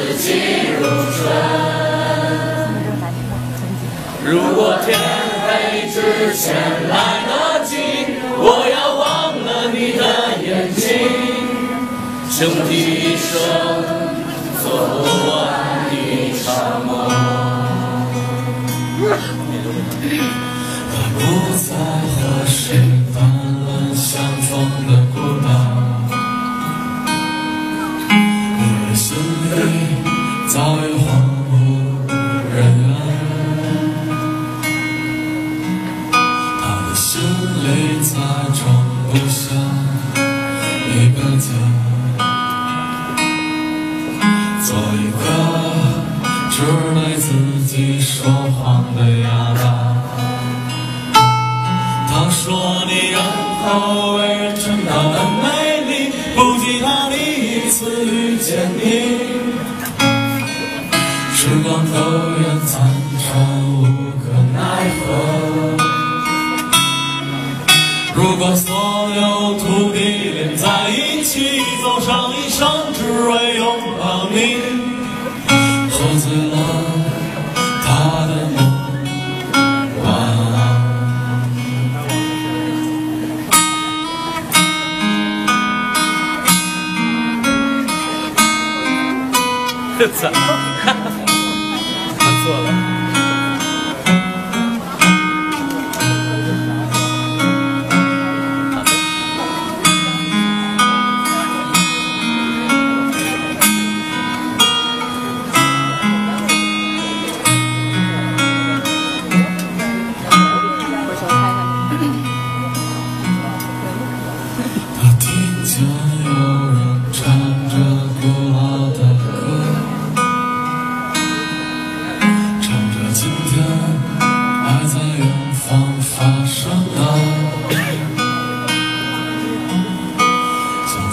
四季如春。如果天黑之前来得及，我要忘了你的眼睛。穷极一生做不完一场梦。我不再和谁心里再装不下一个家，做一个只对自己说谎的哑巴。他说你人好，为人称道的美丽，不及他第一次遇见你。时光苟延残如果所有土地连在一起，走上一生，只为拥抱你，喝醉了他的梦，晚安。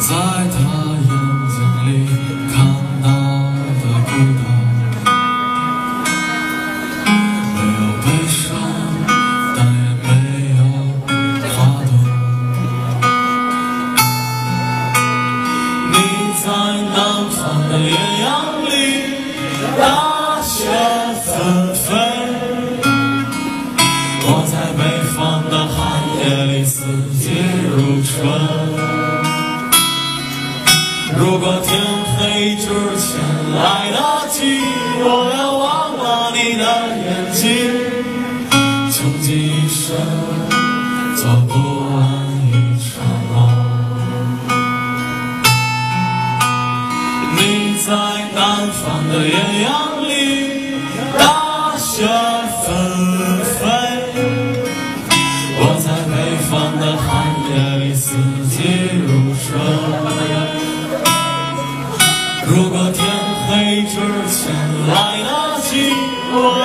在他眼睛里看到的孤单。没有悲伤，但也没有花朵。你在南方的艳阳里，大雪纷来得及，我要忘了你的眼睛，穷极一生做不完一场梦。你在南方的艳阳里，大雪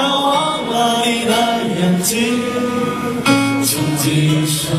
忘了你的眼睛，穷极一生